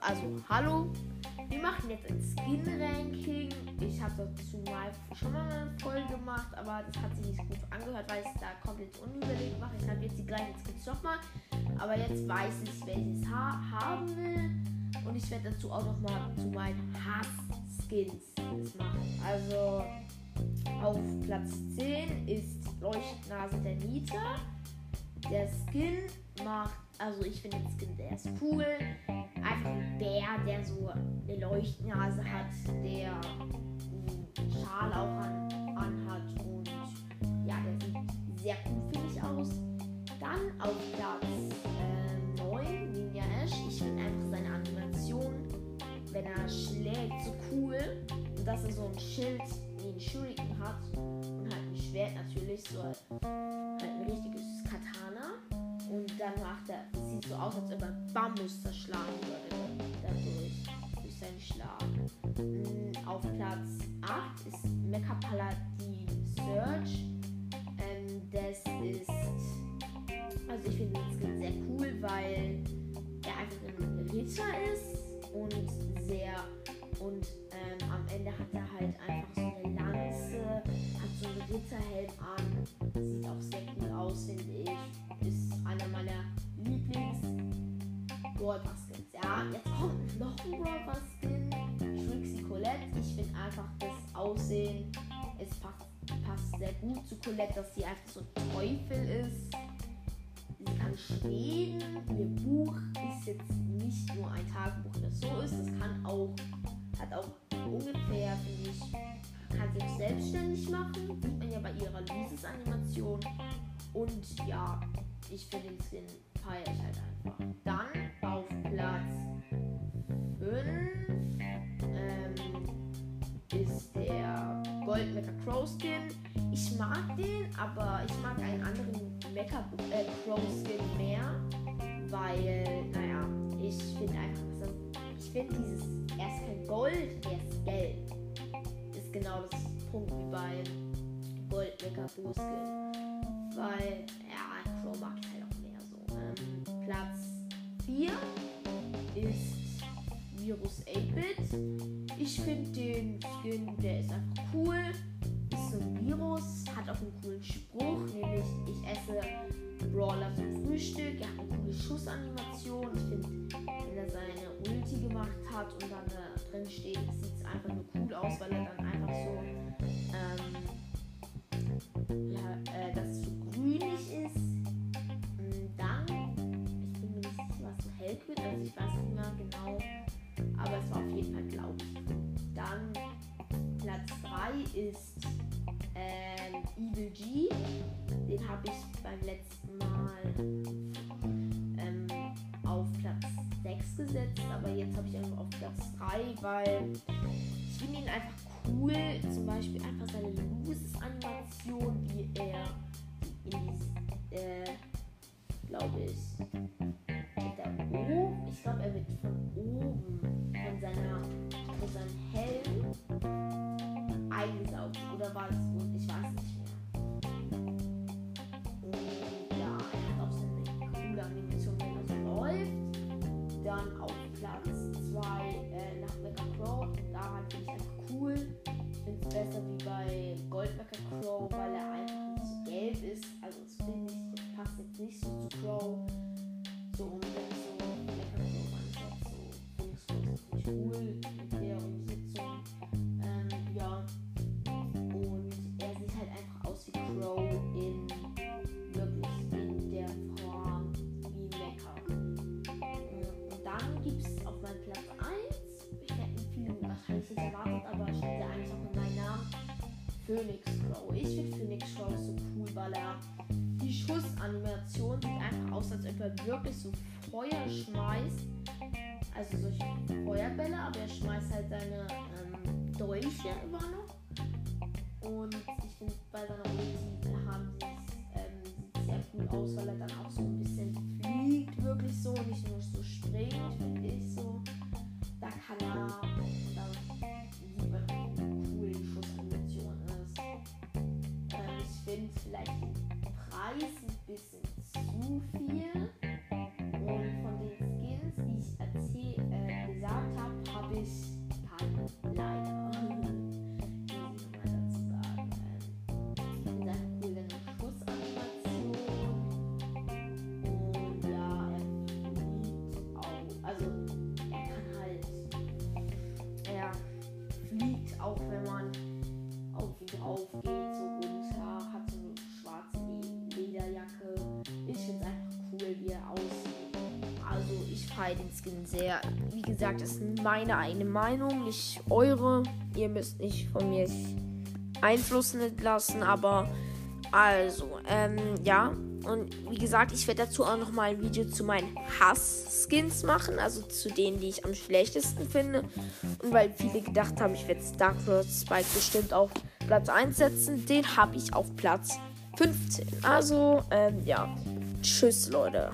Also hallo. Wir machen jetzt ein Skin-Ranking. Ich habe dazu mal schon mal eine Folge gemacht, aber das hat sich nicht gut angehört, weil ich es da komplett unüberlegt mache. Ich habe jetzt die gleichen Skins nochmal, aber jetzt weiß ich, welches ha haben will. Und ich werde dazu auch nochmal zu meinen Hass-Skins machen. Also auf Platz 10 ist Leuchtnase der Nita. Der Skin macht, also ich finde den Skin, der ist cool. Ein Bär, der so eine Leuchtnase hat, der einen Schal auch an, anhat und ja, der sieht sehr ich, aus. Dann auf Platz äh, 9 Ninja Ash. Ich finde einfach seine Animation, wenn er schlägt, so cool. Und dass er so ein Schild wie ein Shuriken hat und halt ein Schwert natürlich, so halt ein richtiges Katana. Und dann macht er, sieht so aus, als ob er Bambus zerschlagen würde. Dadurch, durch seinen Schlag. Mm, Auf Platz 8 ist Mecha Paladin Search. Ähm, das ist, also ich finde den Skin sehr cool, weil er einfach ein Ritter ist und sehr, und ähm, am Ende hat er halt einfach so eine Lanze, hat so einen Ritterhelm an. Brawl Pass Skins. Ja, jetzt kommt noch ein Brawl Pass Skin. Trixie Colette. Ich finde einfach das Aussehen, es passt, passt sehr gut zu Colette, dass sie einfach so ein Teufel ist. Sie kann schweben. Ihr Buch ist jetzt nicht nur ein Tagebuch, das so ist. Es kann auch, hat auch ungefähr, finde ich, kann sich selbstständig machen. Sieht man ja bei ihrer Lucis-Animation. Und ja, ich finde den Skin feiere ich halt einfach. Dann Mecha Crow Skin. Ich mag den, aber ich mag einen anderen Mecha äh, Crow Skin mehr, weil, naja, ich finde einfach, dass das, ich finde dieses, er ist kein Gold, er ist gelb. Ist genau das Punkt wie bei Gold Mecha Blue Skin. Weil, ja, Crow mag ich halt auch mehr so. Ähm, Platz 4 ist Virus 8-Bit. Ich finde den Skin, der ist einfach cool. Ist so ein Virus, hat auch einen coolen Spruch, nämlich ich esse Brawler zum Frühstück. Er hat eine coole Schussanimation. Ich finde, wenn er seine Ulti gemacht hat und dann da drin steht, sieht es einfach nur cool aus, weil er dann einfach so, ähm, ja, äh, dass es so grünlich ist. Dann, ich bin mir nicht sicher, was so hellgrün, also ich weiß nicht mehr genau, Fall blau. Dann Platz 3 ist ähm, Evil G. Den habe ich beim letzten Mal ähm, auf Platz 6 gesetzt, aber jetzt habe ich ihn auf Platz 3, weil ich finde ihn einfach cool. Zum Beispiel einfach seine Lucis-Animation, wie er in äh, glaube ich, mit der O, ich glaube, er wird von oben, von seiner, nicht so zu Crow. So und wenn ich so Mecha Crow ansetze, so finde ich so richtig cool mit der Umsetzung. Ähm, ja. Und er sieht halt einfach aus wie Crow in wirklich in der Form wie Mecha. Und dann gibt es auf meinem Platz 1, ich hätte viele wahrscheinlich nicht erwartet, aber steht ja eigentlich auch in meinem Namen, Phoenix Crow. Ich finde Phoenix Crow so cool, weil er die Schussanimation sieht einfach aus, als ob er wirklich so Feuer schmeißt. Also solche Feuerbälle, aber er schmeißt halt seine ähm, Dolche immer noch. Und ich finde bei seiner Ulti haben sie ähm, sieht sehr cool aus, weil er dann auch so ein bisschen fliegt, wirklich so, nicht nur so springt, finde ich so. Da kann er, da cool die Schussanimation ist. Ähm, ich finde vielleicht den Preis ein bisschen zu viel. Feiere den Skin sehr. Wie gesagt, das ist meine eigene Meinung, nicht eure. Ihr müsst nicht von mir einflussen lassen, aber also, ähm, ja. Und wie gesagt, ich werde dazu auch noch mal ein Video zu meinen Hass-Skins machen, also zu denen, die ich am schlechtesten finde. Und weil viele gedacht haben, ich werde Darkroad Spike bestimmt auf Platz 1 setzen, den habe ich auf Platz 15. Also, ähm, ja. Tschüss, Leute.